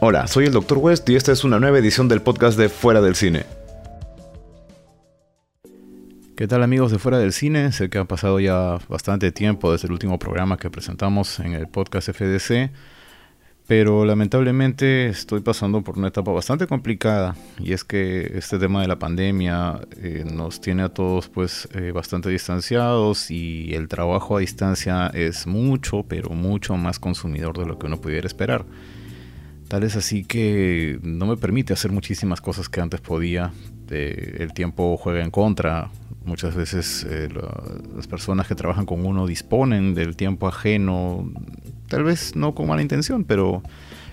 Hola, soy el Dr. West y esta es una nueva edición del podcast de Fuera del Cine. ¿Qué tal amigos de Fuera del Cine? Sé que ha pasado ya bastante tiempo desde el último programa que presentamos en el podcast FDC, pero lamentablemente estoy pasando por una etapa bastante complicada y es que este tema de la pandemia eh, nos tiene a todos pues eh, bastante distanciados y el trabajo a distancia es mucho, pero mucho más consumidor de lo que uno pudiera esperar. Tal es así que no me permite hacer muchísimas cosas que antes podía. Eh, el tiempo juega en contra. Muchas veces eh, las personas que trabajan con uno disponen del tiempo ajeno, tal vez no con mala intención, pero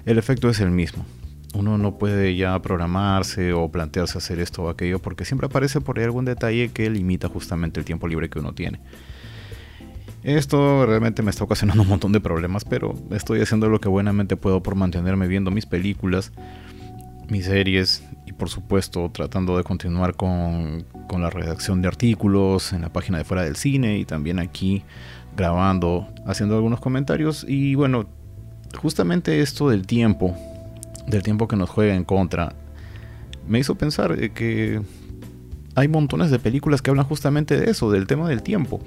el efecto es el mismo. Uno no puede ya programarse o plantearse hacer esto o aquello porque siempre aparece por ahí algún detalle que limita justamente el tiempo libre que uno tiene. Esto realmente me está ocasionando un montón de problemas, pero estoy haciendo lo que buenamente puedo por mantenerme viendo mis películas, mis series y por supuesto tratando de continuar con, la redacción de artículos en la página de fuera del cine y también aquí grabando, haciendo algunos comentarios y bueno, justamente esto del tiempo, del tiempo que nos juega en contra, me hizo pensar que hay montones de películas que hablan justamente de eso, del tema del tiempo.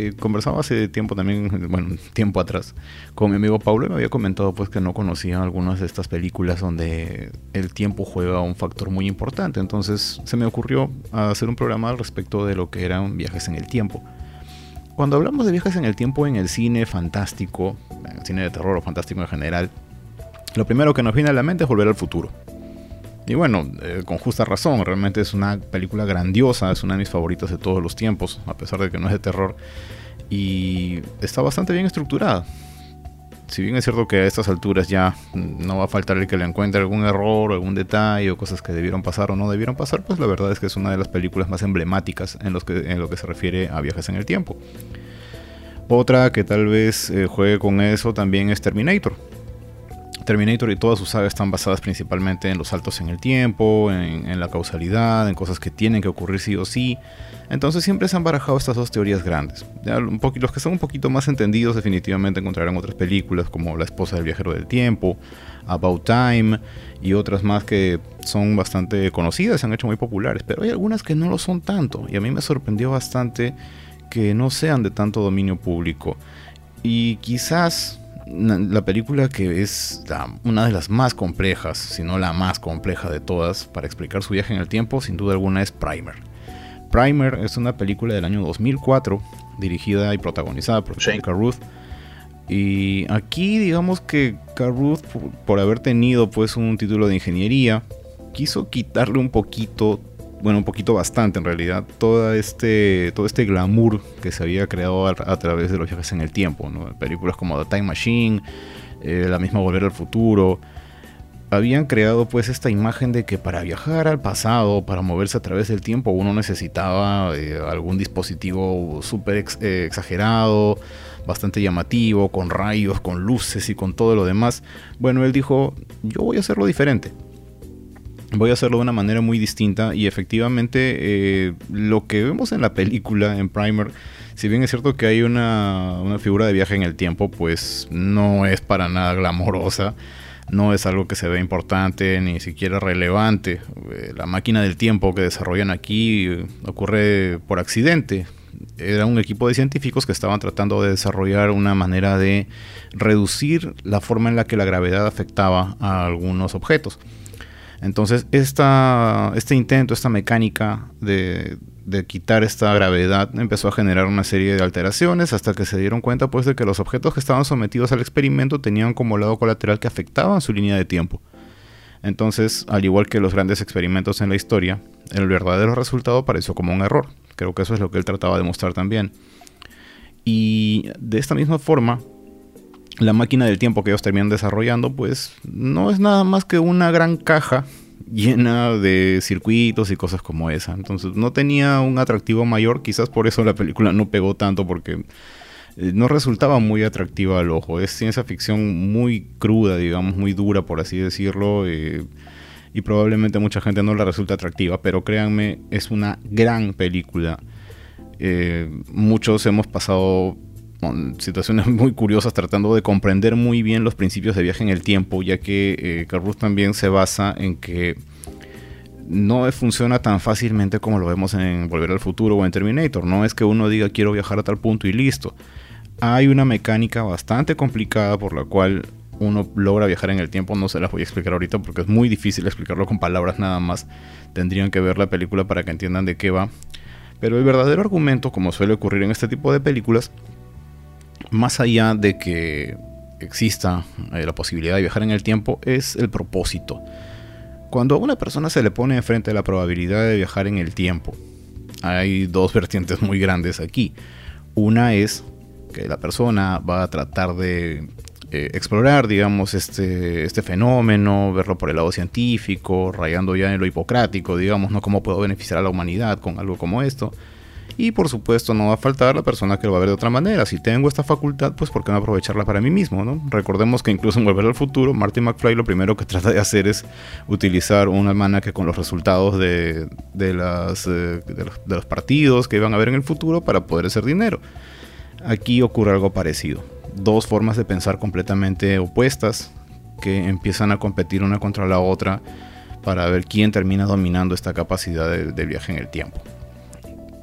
Eh, conversaba hace tiempo también, bueno, tiempo atrás, con mi amigo Paulo y me había comentado pues que no conocía algunas de estas películas donde el tiempo juega un factor muy importante. Entonces se me ocurrió hacer un programa al respecto de lo que eran viajes en el tiempo. Cuando hablamos de viajes en el tiempo en el cine fantástico, en el cine de terror o fantástico en general, lo primero que nos viene a la mente es volver al futuro. Y bueno, eh, con justa razón, realmente es una película grandiosa, es una de mis favoritas de todos los tiempos, a pesar de que no es de terror. Y está bastante bien estructurada. Si bien es cierto que a estas alturas ya no va a faltar el que le encuentre algún error algún detalle o cosas que debieron pasar o no debieron pasar, pues la verdad es que es una de las películas más emblemáticas en, los que, en lo que se refiere a viajes en el tiempo. Otra que tal vez eh, juegue con eso también es Terminator Terminator y todas sus sagas están basadas principalmente en los saltos en el tiempo, en, la causalidad, en cosas que tienen que ocurrir sí o sí. Entonces siempre se han barajado estas dos teorías grandes. los que son un poquito más entendidos definitivamente encontrarán otras películas como La esposa del viajero del tiempo, About Time y otras más que son bastante conocidas, se han hecho muy populares, pero hay algunas que no lo son tanto y a mí me sorprendió bastante que no sean de tanto dominio público. Y quizás la película que es una de las más complejas, si no la más compleja de todas, para explicar su viaje en el tiempo, sin duda alguna es Primer. Primer es una película del año 2004, dirigida y protagonizada por Shane Carruth. Y aquí digamos que Carruth, por, haber tenido pues un título de ingeniería, quiso quitarle un poquito bueno, un poquito bastante en realidad, todo este, todo este glamour que se había creado a, través de los viajes en el tiempo, películas como The Time Machine, eh, la misma Volver al Futuro, habían creado pues esta imagen de que para viajar al pasado, para moverse a través del tiempo, uno necesitaba eh, algún dispositivo súper eh, exagerado, bastante llamativo, con rayos, con luces y con todo lo demás. Bueno, él dijo, yo voy a hacerlo diferente voy a hacerlo de una manera muy distinta y efectivamente eh, lo que vemos en la película, en Primer, si bien es cierto que hay una, figura de viaje en el tiempo, pues no es para nada glamorosa, no es algo que se ve importante ni siquiera relevante. Eh, la máquina del tiempo que desarrollan aquí eh, ocurre por accidente. Era un equipo de científicos que estaban tratando de desarrollar una manera de reducir la forma en la que la gravedad afectaba a algunos objetos. Entonces, este intento, esta mecánica de, quitar esta gravedad empezó a generar una serie de alteraciones hasta que se dieron cuenta pues de que los objetos que estaban sometidos al experimento tenían como lado colateral que afectaban su línea de tiempo. Entonces, al igual que los grandes experimentos en la historia, el verdadero resultado pareció como un error. Creo que eso es lo que él trataba de mostrar también. Y de esta misma forma, la máquina del tiempo que ellos terminan desarrollando, pues no es nada más que una gran caja llena de circuitos y cosas como esa. Entonces no tenía un atractivo mayor, quizás por eso la película no pegó tanto porque eh, no resultaba muy atractiva al ojo. Es ciencia ficción muy cruda, digamos, muy dura, por así decirlo. Eh, y probablemente mucha gente no la resulta atractiva, pero créanme, es una gran película. Eh, muchos hemos pasado situaciones muy curiosas tratando de comprender muy bien los principios de viaje en el tiempo, ya que eh, también se basa en que no funciona tan fácilmente como lo vemos en Volver al Futuro o en Terminator. No es que uno diga quiero viajar a tal punto y listo. Hay una mecánica bastante complicada por la cual uno logra viajar en el tiempo. No se las voy a explicar ahorita porque es muy difícil explicarlo con palabras nada más. Tendrían que ver la película para que entiendan de qué va. Pero el verdadero argumento, como suele ocurrir en este tipo de películas, más allá de que exista eh, la posibilidad de viajar en el tiempo, es el propósito. Cuando a una persona se le pone enfrente la probabilidad de viajar en el tiempo, hay dos vertientes muy grandes aquí. Una es que la persona va a tratar de eh, explorar, digamos, este, este fenómeno, verlo por el lado científico, rayando ya en lo hipocrático, digamos, ¿no? ¿Cómo puedo beneficiar a la humanidad con algo como esto? Y por supuesto no va a faltar la persona que lo va a ver de otra manera. Si tengo esta facultad, pues ¿por qué no aprovecharla para mí mismo? ¿no? Recordemos que incluso en Volver al Futuro, Marty McFly lo primero que trata de hacer es utilizar un almanaque con los resultados de, de, las, eh, de, los, partidos que iban a ver en el futuro para poder hacer dinero. Aquí ocurre algo parecido. Dos formas de pensar completamente opuestas que empiezan a competir una contra la otra para ver quién termina dominando esta capacidad de, viaje en el tiempo.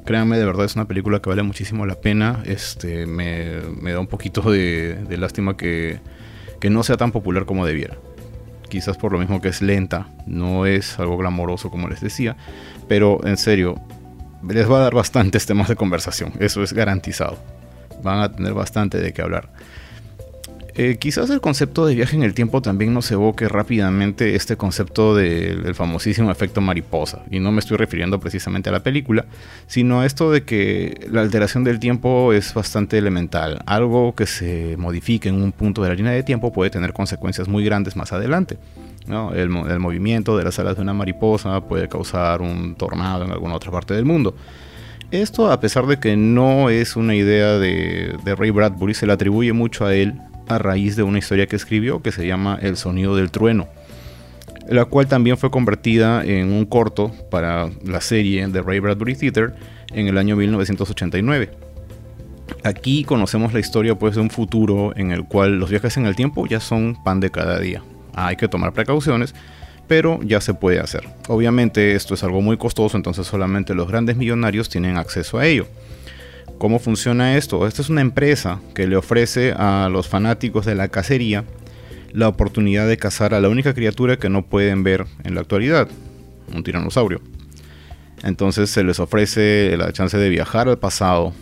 Créanme, de verdad es una película que vale muchísimo la pena. Este, me, da un poquito de, lástima que, que, no sea tan popular como debiera. Quizás por lo mismo que es lenta, no es algo glamoroso como les decía, pero en serio, les va a dar bastantes temas de conversación, eso es garantizado. Van a tener bastante de qué hablar. Eh, quizás el concepto de viaje en el tiempo también nos evoque rápidamente este concepto del famosísimo efecto mariposa. Y no me estoy refiriendo precisamente a la película, sino a esto de que la alteración del tiempo es bastante elemental. Algo que se modifique en un punto de la línea de tiempo puede tener consecuencias muy grandes más adelante. El, movimiento de las alas de una mariposa puede causar un tornado en alguna otra parte del mundo. Esto, a pesar de que no es una idea de, de Ray Bradbury, se le atribuye mucho a él a raíz de una historia que escribió que se llama El sonido del trueno, la cual también fue convertida en un corto para la serie de Ray Bradbury Theater en el año 1989. Aquí conocemos la historia pues de un futuro en el cual los viajes en el tiempo ya son pan de cada día. Hay que tomar precauciones, pero ya se puede hacer. Obviamente esto es algo muy costoso, entonces solamente los grandes millonarios tienen acceso a ello. ¿Cómo funciona esto? Esta es una empresa que le ofrece a los fanáticos de la cacería la oportunidad de cazar a la única criatura que no pueden ver en la actualidad, un tiranosaurio. Entonces se les ofrece la chance de viajar al pasado,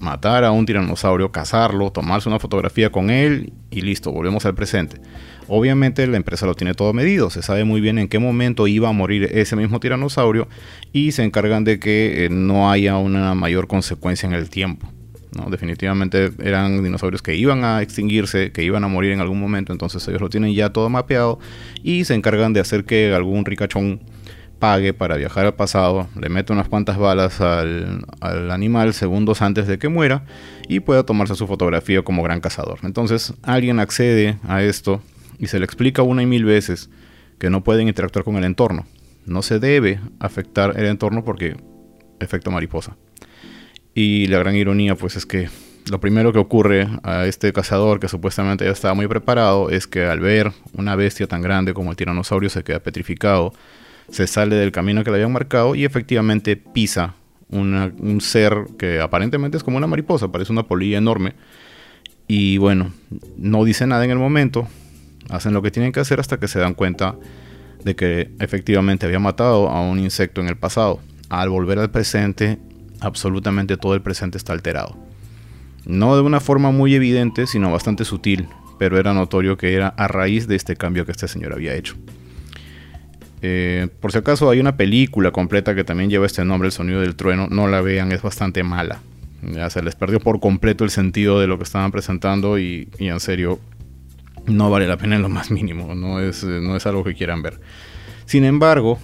matar a un tiranosaurio, cazarlo, tomarse una fotografía con él y listo, volvemos al presente. Obviamente la empresa lo tiene todo medido, se sabe muy bien en qué momento iba a morir ese mismo tiranosaurio y se encargan de que eh, no haya una mayor consecuencia en el tiempo. ¿no? Definitivamente eran dinosaurios que iban a extinguirse, que iban a morir en algún momento, entonces ellos lo tienen ya todo mapeado y se encargan de hacer que algún ricachón pague para viajar al pasado, le mete unas cuantas balas al, al, animal segundos antes de que muera y pueda tomarse su fotografía como gran cazador. Entonces alguien accede a esto y se le explica una y mil veces que no pueden interactuar con el entorno. No se debe afectar el entorno porque efecto mariposa. Y la gran ironía pues es que lo primero que ocurre a este cazador que supuestamente ya estaba muy preparado es que al ver una bestia tan grande como el tiranosaurio se queda petrificado, se sale del camino que le habían marcado y efectivamente pisa un ser que aparentemente es como una mariposa, parece una polilla enorme. Y bueno, no dice nada en el momento, hacen lo que tienen que hacer hasta que se dan cuenta de que efectivamente había matado a un insecto en el pasado. Al volver al presente, absolutamente todo el presente está alterado. No de una forma muy evidente, sino bastante sutil, pero era notorio que era a raíz de este cambio que este señor había hecho. Eh, por si acaso hay una película completa que también lleva este nombre, El Sonido del Trueno, no la vean, es bastante mala. Ya se les perdió por completo el sentido de lo que estaban presentando y en serio no vale la pena en lo más mínimo, no es, no es algo que quieran ver. Sin embargo,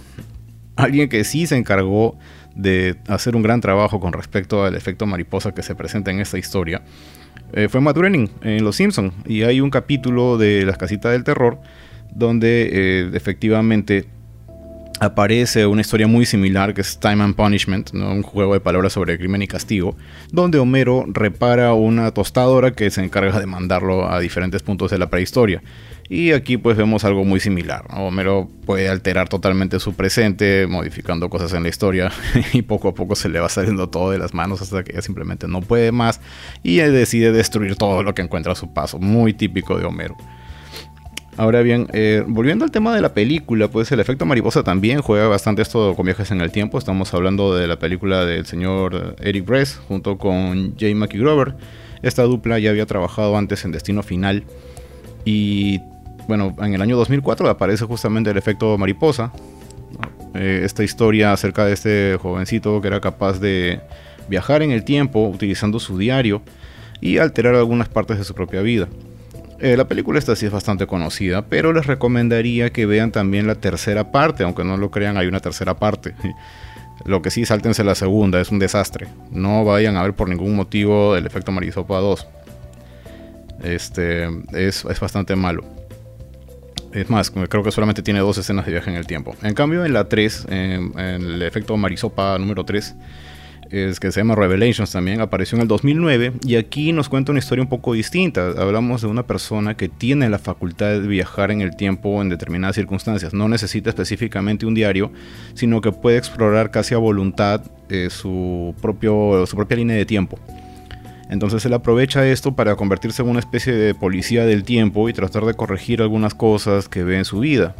alguien que sí se encargó de hacer un gran trabajo con respecto al efecto mariposa que se presenta en esta historia eh, fue Matt Groening en Los Simpson y hay un capítulo de Las Casitas del Terror donde eh, efectivamente aparece una historia muy similar que es Time and Punishment, un juego de palabras sobre crimen y castigo, donde Homero repara una tostadora que se encarga de mandarlo a diferentes puntos de la prehistoria. Y aquí pues vemos algo muy similar. Homero puede alterar totalmente su presente, modificando cosas en la historia y poco a poco se le va saliendo todo de las manos hasta que ya simplemente no puede más y decide destruir todo lo que encuentra a su paso. Muy típico de Homero. Ahora bien, eh, volviendo al tema de la película, pues el efecto mariposa también juega bastante esto con viajes en el tiempo. Estamos hablando de la película del señor Eric Bress junto con Jay McGrover. Esta dupla ya había trabajado antes en Destino Final y bueno, en el año 2004 aparece justamente el efecto mariposa. Eh, esta historia acerca de este jovencito que era capaz de viajar en el tiempo utilizando su diario y alterar algunas partes de su propia vida. Eh, la película esta sí es bastante conocida, pero les recomendaría que vean también la tercera parte, aunque no lo crean, hay una tercera parte. Lo que sí, sáltense la segunda, es un desastre. No vayan a ver por ningún motivo el efecto Marisopa 2. Este es, bastante malo. Es más, creo que solamente tiene dos escenas de viaje en el tiempo. En cambio, en la 3, en, en el efecto Marisopa número 3, es que se llama Revelations también, apareció en el 2009 y aquí nos cuenta una historia un poco distinta. Hablamos de una persona que tiene la facultad de viajar en el tiempo en determinadas circunstancias. No necesita específicamente un diario, sino que puede explorar casi a voluntad eh, su, propio, su propia línea de tiempo. Entonces él aprovecha esto para convertirse en una especie de policía del tiempo y tratar de corregir algunas cosas que ve en su vida.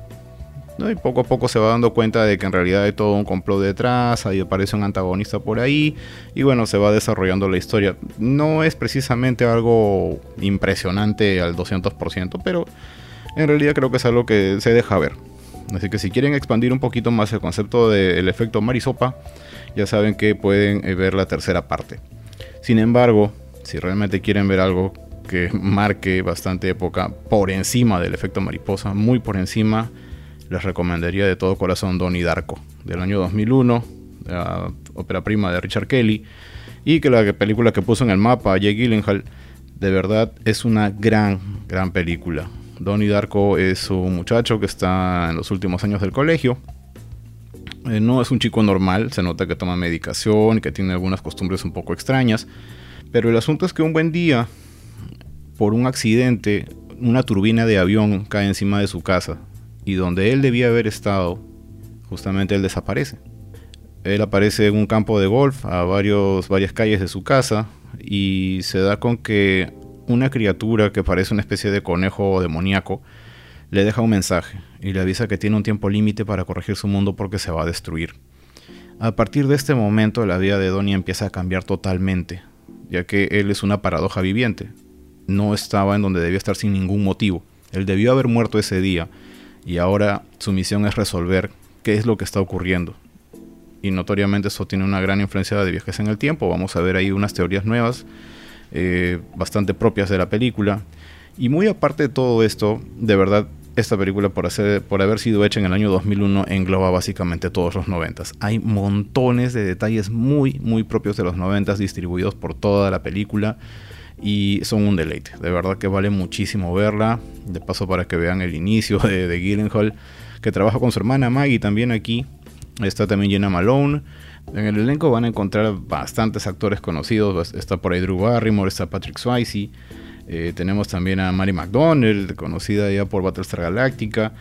Y poco a poco se va dando cuenta de que en realidad hay todo un complot detrás, ahí aparece un antagonista por ahí, y bueno, se va desarrollando la historia. No es precisamente algo impresionante al 200%, pero en realidad creo que es algo que se deja ver. Así que si quieren expandir un poquito más el concepto del efecto marisopa, ya saben que pueden eh, ver la tercera parte. Sin embargo, si realmente quieren ver algo que marque bastante época por encima del efecto mariposa, muy por encima, les recomendaría de todo corazón Donnie Darko, del año 2001, la ópera prima de Richard Kelly, y que la película que puso en el mapa, Jake Gyllenhaal, de verdad es una gran, gran película. Donnie Darko es un muchacho que está en los últimos años del colegio. Eh, no es un chico normal, se nota que toma medicación, que tiene algunas costumbres un poco extrañas. Pero el asunto es que un buen día, por un accidente, una turbina de avión cae encima de su casa y donde él debía haber estado, justamente él desaparece. Él aparece en un campo de golf a varios, varias calles de su casa y se da con que una criatura que parece una especie de conejo demoníaco le deja un mensaje y le avisa que tiene un tiempo límite para corregir su mundo porque se va a destruir. A partir de este momento la vida de Donnie empieza a cambiar totalmente, ya que él es una paradoja viviente. No estaba en donde debía estar sin ningún motivo. Él debió haber muerto ese día y ahora su misión es resolver qué es lo que está ocurriendo. Y notoriamente eso tiene una gran influencia de viajes en el tiempo. Vamos a ver ahí unas teorías nuevas, eh, bastante propias de la película. Y muy aparte de todo esto, de verdad, esta película por, hacer, por haber sido hecha en el año 2001 engloba básicamente todos los 90. Hay montones de detalles muy, muy propios de los 90 distribuidos por toda la película y son un deleite. De verdad que vale muchísimo verla. De paso para que vean el inicio de, de Gyllenhaal, que trabaja con su hermana Maggie también aquí. Está también Jenna Malone. En el elenco van a encontrar bastantes actores conocidos. Está por ahí Drew Barrymore, está Patrick Swayze. Eh, tenemos también a Mary McDonnell, conocida ya por Battlestar Galactica.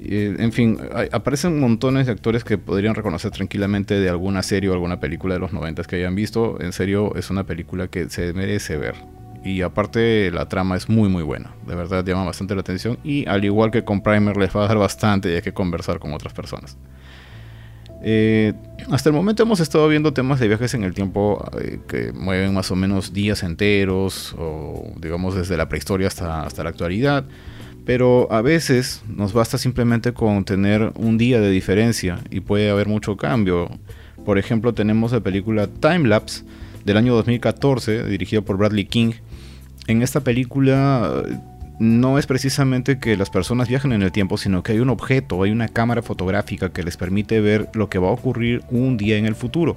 Eh, en fin, aparecen montones de actores que podrían reconocer tranquilamente de alguna serie o alguna película de los 90 que hayan visto. En serio, es una película que se merece ver. Y aparte la trama es muy muy buena, de verdad llama bastante la atención y al igual que con Primer les va a dar bastante y hay que conversar con otras personas. Eh, hasta el momento hemos estado viendo temas de viajes en el tiempo eh, que mueven más o menos días enteros o digamos desde la prehistoria hasta, hasta la actualidad. Pero a veces nos basta simplemente con tener un día de diferencia y puede haber mucho cambio. Por ejemplo, tenemos la película Time Lapse del año 2014, dirigida por Bradley King, en esta película no es precisamente que las personas viajen en el tiempo, sino que hay un objeto, hay una cámara fotográfica que les permite ver lo que va a ocurrir un día en el futuro.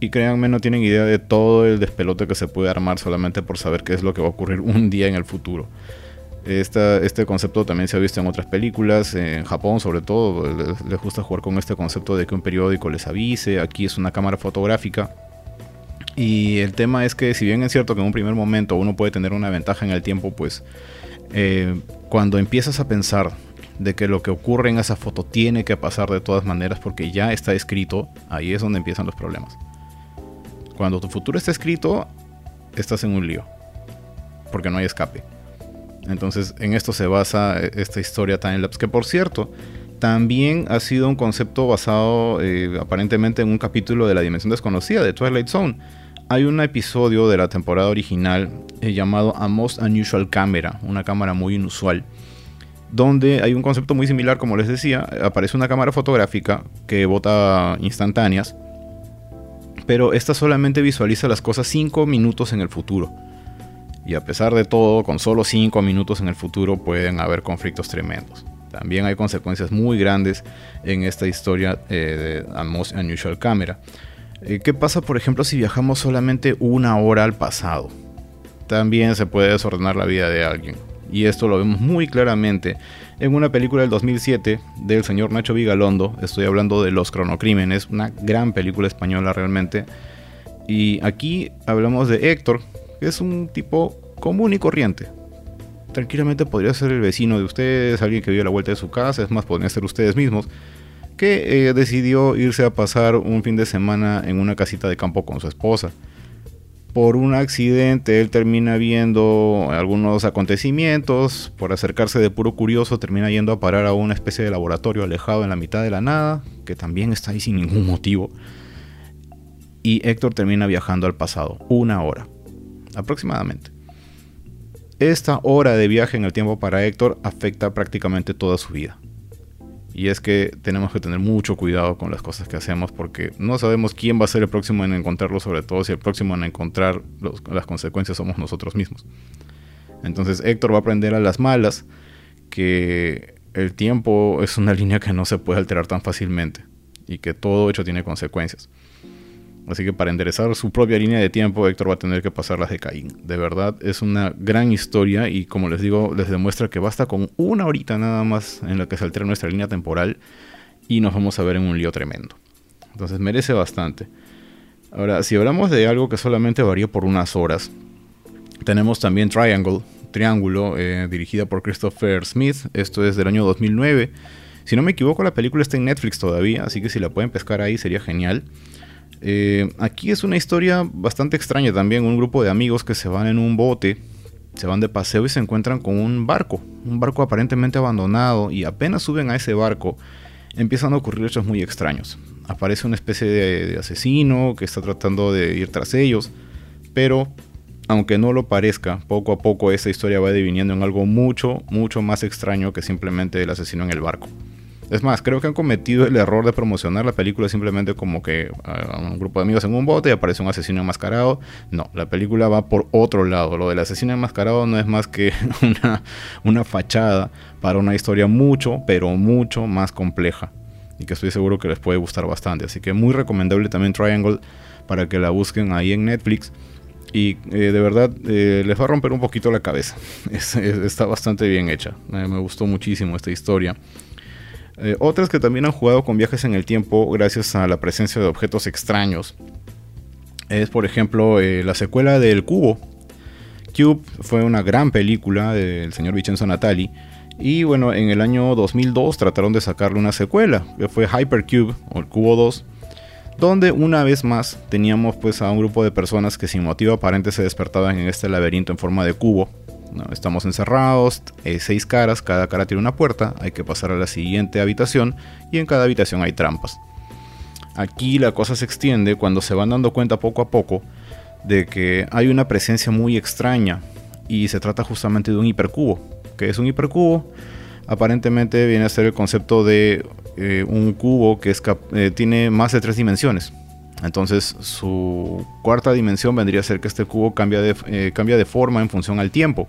Y créanme, no tienen idea de todo el despelote que se puede armar solamente por saber qué es lo que va a ocurrir un día en el futuro. este concepto también se ha visto en otras películas, en Japón sobre todo, les, gusta jugar con este concepto de que un periódico les avise, aquí es una cámara fotográfica. Y el tema es que si bien es cierto que en un primer momento uno puede tener una ventaja en el tiempo, pues eh, cuando empiezas a pensar de que lo que ocurre en esa foto tiene que pasar de todas maneras porque ya está escrito, ahí es donde empiezan los problemas. Cuando tu futuro está escrito, estás en un lío, porque no hay escape. Entonces en esto se basa eh, esta historia timelapse, que por cierto, también ha sido un concepto basado eh, aparentemente en un capítulo de la Dimensión Desconocida de Twilight Zone. Hay un episodio de la temporada original eh, llamado A Most Unusual Camera, una cámara muy inusual, donde hay un concepto muy similar, como les decía, aparece una cámara fotográfica que bota instantáneas, pero esta solamente visualiza las cosas 5 minutos en el futuro. Y a pesar de todo, con solo 5 minutos en el futuro pueden haber conflictos tremendos. También hay consecuencias muy grandes en esta historia eh, de A Most Unusual Camera. Eh, ¿Qué pasa, por ejemplo, si viajamos solamente una hora al pasado? También se puede desordenar la vida de alguien. Y esto lo vemos muy claramente en una película del 2007 del señor Nacho Vigalondo. Estoy hablando de Los Cronocrímenes, una gran película española realmente. Y aquí hablamos de Héctor, es un tipo común y corriente. Tranquilamente podría ser el vecino de ustedes, alguien que vive a la vuelta de su casa, es más, podrían ser ustedes mismos, que eh, decidió irse a pasar un fin de semana en una casita de campo con su esposa. Por un accidente, él termina viendo algunos acontecimientos, por acercarse de puro curioso, termina yendo a parar a una especie de laboratorio alejado en la mitad de la nada, que también está ahí sin ningún motivo. Y Héctor termina viajando al pasado, una hora aproximadamente. Esta hora de viaje en el tiempo para Héctor afecta prácticamente toda su vida. Y es que tenemos que tener mucho cuidado con las cosas que hacemos porque no sabemos quién va a ser el próximo en encontrarlo, sobre todo si el próximo en encontrar las consecuencias somos nosotros mismos. Entonces Héctor va a aprender a las malas que el tiempo es una línea que no se puede alterar tan fácilmente y que todo hecho tiene consecuencias. Así que para enderezar su propia línea de tiempo, Héctor va a tener que pasar las de Caín. De verdad, es una gran historia y como les digo, les demuestra que basta con una horita nada más en la que se altera nuestra línea temporal y nos vamos a ver en un lío tremendo. Entonces merece bastante. Ahora, si hablamos de algo que solamente varía por unas horas, tenemos también Triangle, Triángulo, eh, dirigida por Christopher Smith. Esto es del año 2009. Si no me equivoco, la película está en Netflix todavía, así que si la pueden pescar ahí sería genial. Eh, aquí es una historia bastante extraña también. Un grupo de amigos que se van en un bote, se van de paseo y se encuentran con un barco. Un barco aparentemente abandonado y apenas suben a ese barco empiezan a ocurrir hechos muy extraños. Aparece una especie de, asesino que está tratando de ir tras ellos, pero aunque no lo parezca, poco a poco esta historia va deviniendo en algo mucho, mucho más extraño que simplemente el asesino en el barco. Es más, creo que han cometido el error de promocionar la película simplemente como que a un grupo de amigos en un bote y aparece un asesino enmascarado. No, la película va por otro lado. Lo del asesino enmascarado no es más que una, una fachada para una historia mucho, pero mucho más compleja. Y que estoy seguro que les puede gustar bastante. Así que muy recomendable también Triangle para que la busquen ahí en Netflix. Y eh, de verdad eh, les va a romper un poquito la cabeza. está bastante bien hecha. me gustó muchísimo esta historia. Eh, otras que también han jugado con viajes en el tiempo gracias a la presencia de objetos extraños. Es por ejemplo eh, la secuela del Cubo. Cube fue una gran película del señor Vincenzo Natali. Y bueno, en el año 2002 trataron de sacarle una secuela, que fue Hypercube o el Cubo 2, donde una vez más teníamos pues a un grupo de personas que sin motivo aparente se despertaban en este laberinto en forma de cubo, estamos encerrados, eh, seis caras, cada cara tiene una puerta, hay que pasar a la siguiente habitación y en cada habitación hay trampas. Aquí la cosa se extiende cuando se van dando cuenta poco a poco de que hay una presencia muy extraña y se trata justamente de un hipercubo. que es un hipercubo? Aparentemente viene a ser el concepto de eh, un cubo que eh, tiene más de tres dimensiones. Entonces su cuarta dimensión vendría a ser que este cubo cambia de, eh, cambia de forma en función al tiempo.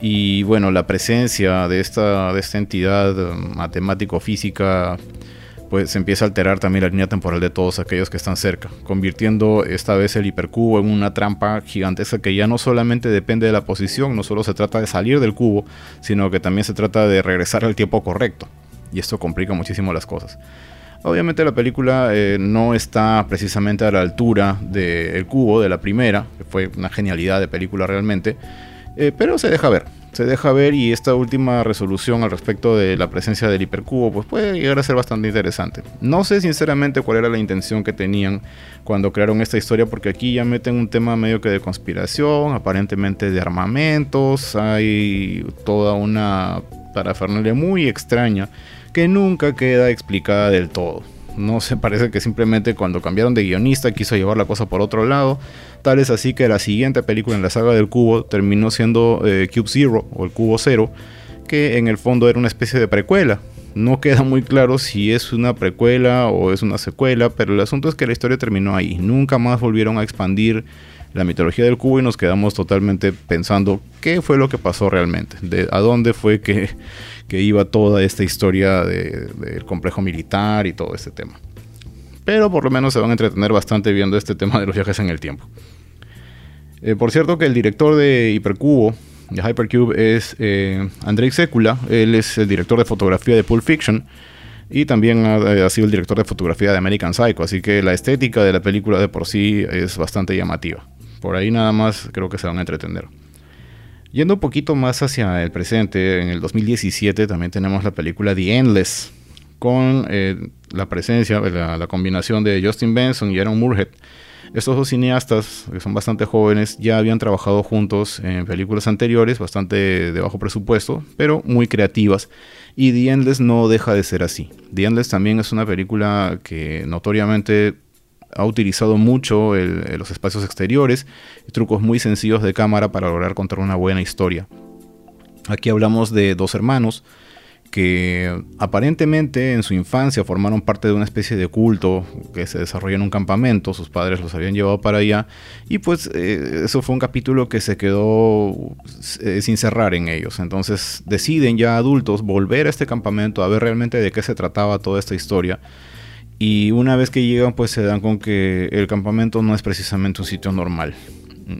Y bueno, la presencia de esta, de esta entidad eh, matemático-física pues se empieza a alterar también la línea temporal de todos aquellos que están cerca, convirtiendo esta vez el hipercubo en una trampa gigantesca que ya no solamente depende de la posición, no solo se trata de salir del cubo, sino que también se trata de regresar al tiempo correcto. Y esto complica muchísimo las cosas. Obviamente la película eh, no está precisamente a la altura del cubo de la primera, que fue una genialidad de película realmente, eh, pero se deja ver se deja ver y esta última resolución al respecto de la presencia del hipercubo pues puede llegar a ser bastante interesante. No sé sinceramente cuál era la intención que tenían cuando crearon esta historia porque aquí ya meten un tema medio que de conspiración, aparentemente de armamentos, hay toda una parafernalia muy extraña que nunca queda explicada del todo. No se parece que simplemente cuando cambiaron de guionista quiso llevar la cosa por otro lado. Tal es así que la siguiente película en la saga del cubo terminó siendo eh, Cube Zero o el Cubo Cero, que en el fondo era una especie de precuela. No queda muy claro si es una precuela o es una secuela, pero el asunto es que la historia terminó ahí. Nunca más volvieron a expandir la mitología del cubo y nos quedamos totalmente pensando qué fue lo que pasó realmente, de a dónde fue que que iba toda esta historia del complejo militar y todo este tema. Pero por lo menos se van a entretener bastante viendo este tema de los viajes en el tiempo. Eh, por cierto que el director de Hipercubo, de Hypercube, es eh, Andrei Sekula. Él es el director de fotografía de Pulp Fiction y también ha, ha, sido el director de fotografía de American Psycho. Así que la estética de la película de por sí es bastante llamativa. Por ahí nada más creo que se van a entretener. Yendo un poquito más hacia el presente, en el 2017 también tenemos la película The Endless, con eh, la presencia, la, combinación de Justin Benson y Aaron Moorhead. Estos dos cineastas, que son bastante jóvenes, ya habían trabajado juntos en películas anteriores, bastante de bajo presupuesto, pero muy creativas. Y The Endless no deja de ser así. The Endless también es una película que notoriamente ha utilizado mucho los espacios exteriores y trucos muy sencillos de cámara para lograr contar una buena historia. Aquí hablamos de dos hermanos que aparentemente en su infancia formaron parte de una especie de culto que se desarrolla en un campamento, sus padres los habían llevado para allá y pues eh, eso fue un capítulo que se quedó eh, sin cerrar en ellos. Entonces deciden ya adultos volver a este campamento a ver realmente de qué se trataba toda esta historia y una vez que llegan, pues se dan con que el campamento no es precisamente un sitio normal.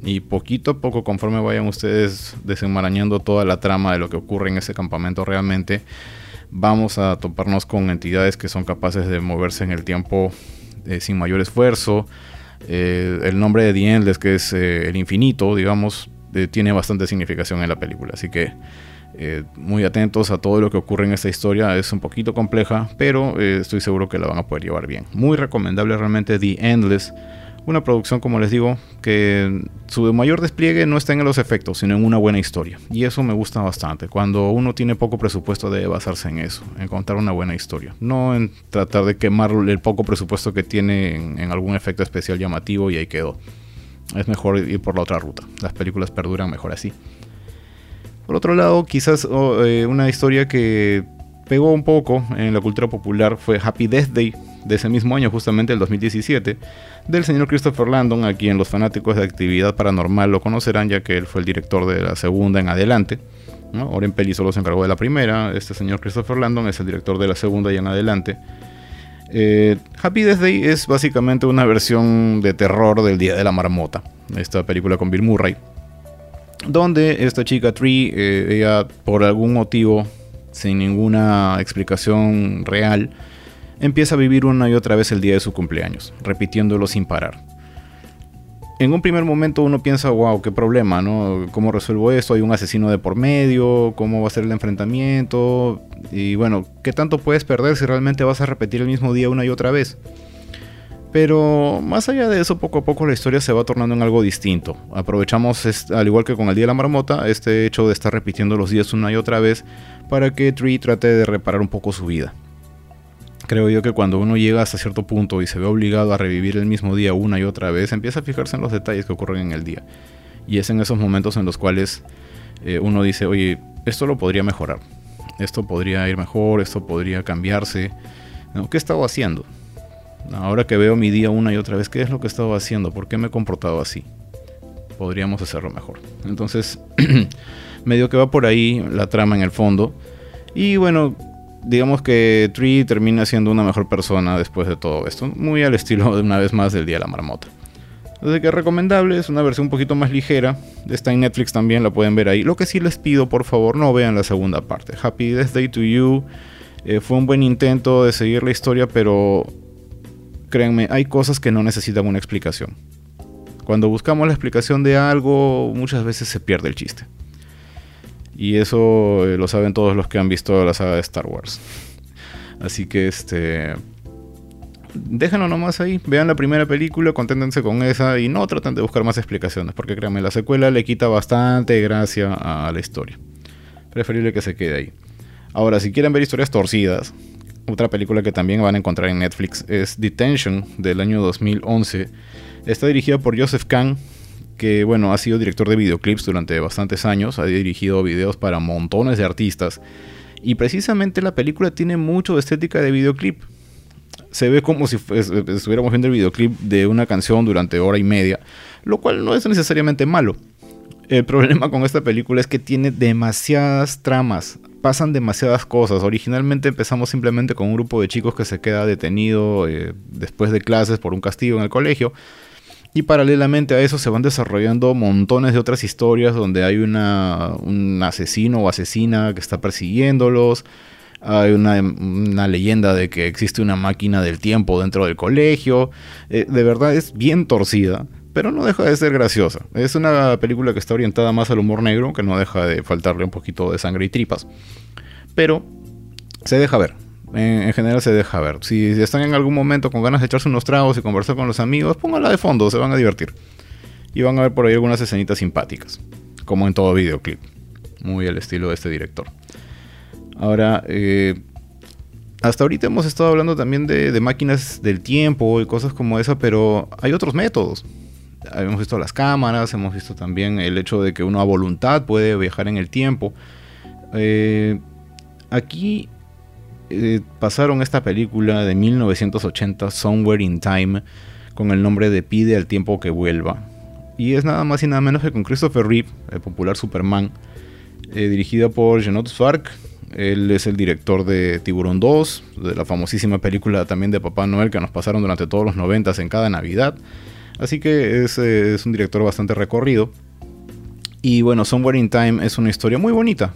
Y poquito a poco, conforme vayan ustedes desenmarañando toda la trama de lo que ocurre en ese campamento realmente, vamos a toparnos con entidades que son capaces de moverse en el tiempo eh, sin mayor esfuerzo. Eh, el nombre de The que es eh, el infinito, digamos, tiene bastante significación en la película. Así que eh, muy atentos a todo lo que ocurre en esta historia. Es un poquito compleja, pero eh, estoy seguro que la van a poder llevar bien. Muy recomendable realmente The Endless. Una producción, como les digo, que su mayor despliegue no está en los efectos, sino en una buena historia. Y eso me gusta bastante. Cuando uno tiene poco presupuesto debe basarse en eso, en contar una buena historia. No en tratar de quemar el poco presupuesto que tiene en, en algún efecto especial llamativo y ahí quedó. Es mejor ir por la otra ruta. Las películas perduran mejor así. Por otro lado, quizás eh, una historia que pegó un poco en la cultura popular fue Happy Death Day de ese mismo año, justamente el 2017, del señor Christopher Landon, a quien los fanáticos de actividad paranormal lo conocerán, ya que él fue el director de la segunda en adelante. ¿no? Oren Peli solo se encargó de la primera, este señor Christopher Landon es el director de la segunda y en adelante. Eh, Happy Death Day es básicamente una versión de terror del Día de la Marmota, esta película con Bill Murray donde esta chica Tree, eh, ella por algún motivo, sin ninguna explicación real, empieza a vivir una y otra vez el día de su cumpleaños, repitiéndolo sin parar. En un primer momento uno piensa, wow, qué problema, ¿no? ¿Cómo resuelvo esto? Hay un asesino de por medio, ¿cómo va a ser el enfrentamiento? Y bueno, ¿qué tanto puedes perder si realmente vas a repetir el mismo día una y otra vez? Pero más allá de eso, poco a poco la historia se va tornando en algo distinto. Aprovechamos, al igual que con el Día de la Marmota, este hecho de estar repitiendo los días una y otra vez para que Tree trate de reparar un poco su vida. Creo yo que cuando uno llega hasta cierto punto y se ve obligado a revivir el mismo día una y otra vez, empieza a fijarse en los detalles que ocurren en el día. Y es en esos momentos en los cuales eh, uno dice, oye, esto lo podría mejorar, esto podría ir mejor, esto podría cambiarse. ¿Qué he estado haciendo? Ahora que veo mi día una y otra vez, ¿qué es lo que he estado haciendo? ¿Por qué me he comportado así? Podríamos hacerlo mejor. Entonces, medio que va por ahí la trama en el fondo. Y bueno, digamos que Tree termina siendo una mejor persona después de todo esto. Muy al estilo de una vez más del Día de la Marmota. Así que recomendable, es una versión un poquito más ligera. Está en Netflix también, la pueden ver ahí. Lo que sí les pido, por favor, no vean la segunda parte. Happy Death Day to You eh, fue un buen intento de seguir la historia, pero créanme, hay cosas que no necesitan una explicación. Cuando buscamos la explicación de algo, muchas veces se pierde el chiste. Y eso eh, lo saben todos los que han visto la saga de Star Wars. Así que este. Déjenlo nomás ahí, vean la primera película, conténtense con esa y no traten de buscar más explicaciones, porque créanme, la secuela le quita bastante gracia a la historia. Preferible que se quede ahí. Ahora, si quieren ver historias torcidas, otra película que también van a encontrar en Netflix es Detention del año 2011. Está dirigida por Joseph Kahn, que bueno, ha sido director de videoclips durante bastantes años, ha dirigido videos para montones de artistas. Y precisamente la película tiene mucho de estética de videoclip. Se ve como si estuviéramos viendo el videoclip de una canción durante hora y media, lo cual no es necesariamente malo. El problema con esta película es que tiene demasiadas tramas, pasan demasiadas cosas. Originalmente empezamos simplemente con un grupo de chicos que se queda detenido eh, después de clases por un castigo en el colegio. Y paralelamente a eso se van desarrollando montones de otras historias donde hay una, un asesino o asesina que está persiguiéndolos. Hay una, leyenda de que existe una máquina del tiempo dentro del colegio. Eh, de verdad es bien torcida pero no deja de ser graciosa. Es una película que está orientada más al humor negro, que no deja de faltarle un poquito de sangre y tripas. Pero se deja ver. En, general se deja ver. Si están en algún momento con ganas de echarse unos tragos y conversar con los amigos, pónganla de fondo, se van a divertir. Y van a ver por ahí algunas escenitas simpáticas, como en todo videoclip. Muy al estilo de este director. Ahora, eh, hasta ahorita hemos estado hablando también de, de, máquinas del tiempo y cosas como esa, pero hay otros métodos hemos visto las cámaras, hemos visto también el hecho de que uno a voluntad puede viajar en el tiempo. Eh, aquí eh, pasaron esta película de 1980, Somewhere in Time, con el nombre de Pide al tiempo que vuelva. Y es nada más y nada menos que con Christopher Reeve, el popular Superman, eh, dirigida por Genot Fark. Él es el director de Tiburón 2, de la famosísima película también de Papá Noel que nos pasaron durante todos los 90 en cada Navidad. Así que es, un director bastante recorrido. Y bueno, Somewhere in Time es una historia muy bonita,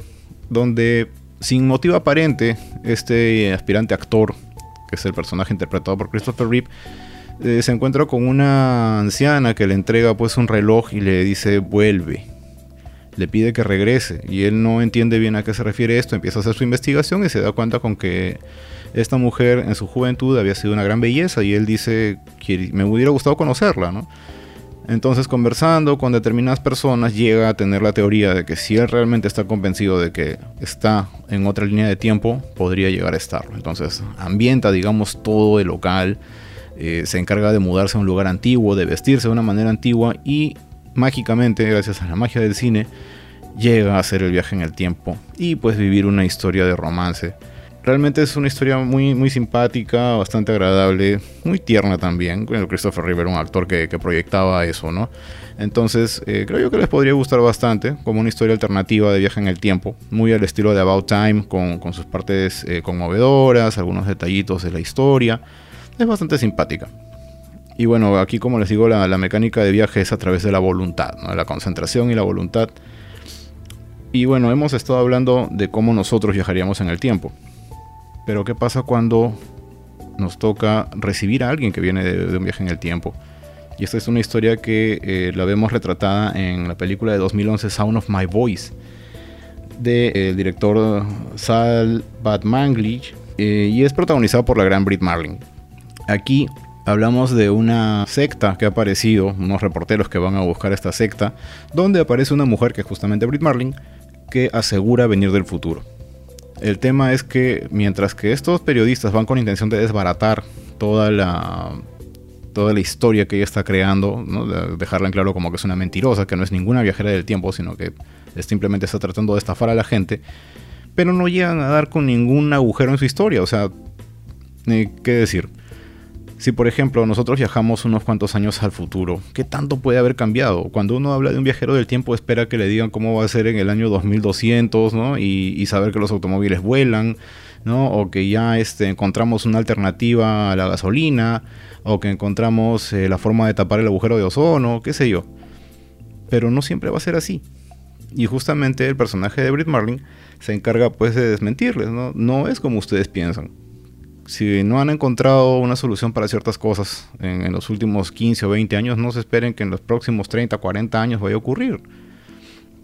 donde sin motivo aparente, este aspirante actor, que es el personaje interpretado por Christopher Reeve, eh, se encuentra con una anciana que le entrega pues un reloj y le dice vuelve. Le pide que regrese y él no entiende bien a qué se refiere esto, empieza a hacer su investigación y se da cuenta con que esta mujer en su juventud había sido una gran belleza y él dice que me hubiera gustado conocerla, ¿no? Entonces conversando con determinadas personas llega a tener la teoría de que si él realmente está convencido de que está en otra línea de tiempo, podría llegar a estarlo. Entonces ambienta, digamos, todo el local, eh, se encarga de mudarse a un lugar antiguo, de vestirse de una manera antigua y mágicamente, gracias a la magia del cine, llega a hacer el viaje en el tiempo y pues vivir una historia de romance Realmente es una historia muy, muy simpática, bastante agradable, muy tierna también. Christopher River, un actor que, proyectaba eso, ¿no? Entonces, eh, creo yo que les podría gustar bastante, como una historia alternativa de viaje en el tiempo, muy al estilo de About Time, con, sus partes eh, conmovedoras, algunos detallitos de la historia. Es bastante simpática. Y bueno, aquí como les digo, la, mecánica de viaje es a través de la voluntad, ¿no? la concentración y la voluntad. Y bueno, hemos estado hablando de cómo nosotros viajaríamos en el tiempo. Pero ¿qué pasa cuando nos toca recibir a alguien que viene de, un viaje en el tiempo? Y esta es una historia que eh, la vemos retratada en la película de 2011 Sound of My Voice del de, director Sal Bad Manglich eh, y es protagonizado por la gran Brit Marling. Aquí hablamos de una secta que ha aparecido, unos reporteros que van a buscar esta secta, donde aparece una mujer que es justamente Brit Marling que asegura venir del futuro. El tema es que mientras que estos periodistas van con intención de desbaratar toda la toda la historia que ella está creando, dejarla en claro como que es una mentirosa, que no es ninguna viajera del tiempo, sino que simplemente está tratando de estafar a la gente, pero no llegan a dar con ningún agujero en su historia, o sea, ¿qué decir? Si por ejemplo nosotros viajamos unos cuantos años al futuro, ¿qué tanto puede haber cambiado? Cuando uno habla de un viajero del tiempo espera que le digan cómo va a ser en el año 2200, ¿no? Y, saber que los automóviles vuelan, ¿no? O que ya este, encontramos una alternativa a la gasolina, o que encontramos eh, la forma de tapar el agujero de ozono, qué sé yo. Pero no siempre va a ser así. Y justamente el personaje de Brit Marlin se encarga pues de desmentirles, ¿no? No es como ustedes piensan. Si no han encontrado una solución para ciertas cosas en, los últimos 15 o 20 años, no se esperen que en los próximos 30, 40 años vaya a ocurrir.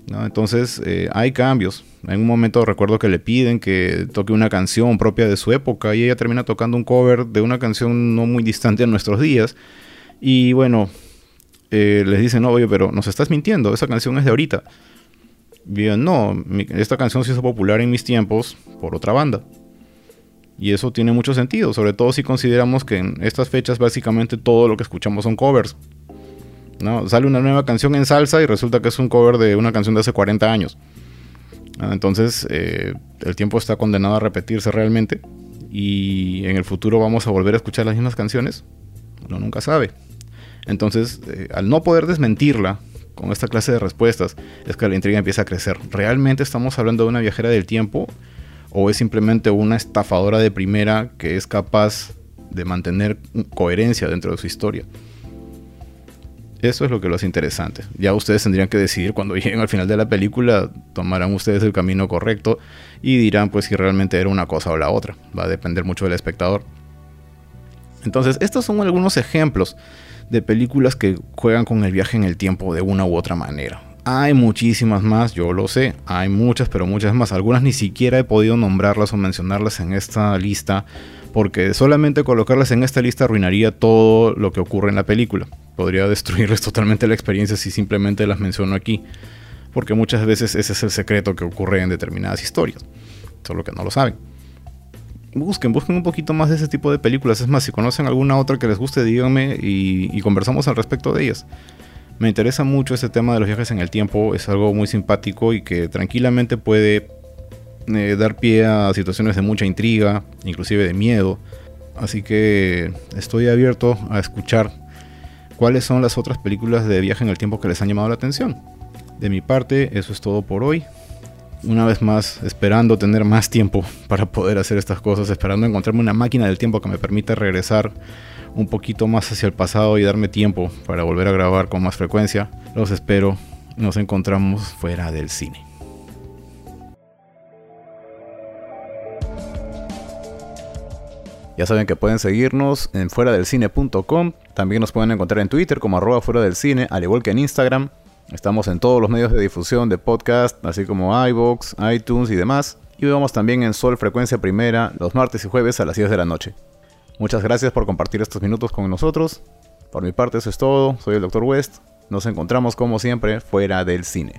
Entonces eh, hay cambios. En un momento recuerdo que le piden que toque una canción propia de su época y ella termina tocando un cover de una canción no muy distante a nuestros días. Y bueno, eh, les dicen, no, oye, pero nos estás mintiendo, esa canción es de ahorita. Bien, no, esta canción se hizo popular en mis tiempos por otra banda. Y eso tiene mucho sentido, sobre todo si consideramos que en estas fechas básicamente todo lo que escuchamos son covers. ¿no? Sale una nueva canción en salsa y resulta que es un cover de una canción de hace 40 años. Entonces eh, el tiempo está condenado a repetirse realmente y en el futuro vamos a volver a escuchar las mismas canciones. Uno nunca sabe. Entonces, eh, al no poder desmentirla con esta clase de respuestas, es que la intriga empieza a crecer. ¿Realmente estamos hablando de una viajera del tiempo? ¿O es simplemente una estafadora de primera que es capaz de mantener coherencia dentro de su historia? Eso es lo que lo hace interesante. Ya ustedes tendrían que decidir cuando lleguen al final de la película, tomarán ustedes el camino correcto y dirán pues si realmente era una cosa o la otra. Va a depender mucho del espectador. Entonces, estos son algunos ejemplos de películas que juegan con el viaje en el tiempo de una u otra manera. Hay muchísimas más, yo lo sé, hay muchas, pero muchas más. Algunas ni siquiera he podido nombrarlas o mencionarlas en esta lista, porque solamente colocarlas en esta lista arruinaría todo lo que ocurre en la película. Podría destruirles totalmente la experiencia si simplemente las menciono aquí, porque muchas veces ese es el secreto que ocurre en determinadas historias, solo que no lo saben busquen, busquen un poquito más de ese tipo de películas. Es más, si conocen alguna otra que les guste, díganme y, conversamos al respecto de ellas. Me interesa mucho ese tema de los viajes en el tiempo, es algo muy simpático y que tranquilamente puede eh, dar pie a situaciones de mucha intriga, inclusive de miedo. Así que estoy abierto a escuchar cuáles son las otras películas de viaje en el tiempo que les han llamado la atención. De mi parte, eso es todo por hoy una vez más esperando tener más tiempo para poder hacer estas cosas, esperando encontrarme una máquina del tiempo que me permita regresar un poquito más hacia el pasado y darme tiempo para volver a grabar con más frecuencia. Los espero, nos encontramos fuera del cine. Ya saben que pueden seguirnos en fuera del cine.com. También nos pueden encontrar en Twitter como arroba fuera del cine, al igual que en Instagram. Estamos en todos los medios de difusión de podcast, así como iVoox, iTunes y demás. Y vamos también en Sol Frecuencia Primera los martes y jueves a las 10 de la noche. Muchas gracias por compartir estos minutos con nosotros. Por mi parte eso es todo, soy el Dr. West. Nos encontramos como siempre fuera del cine.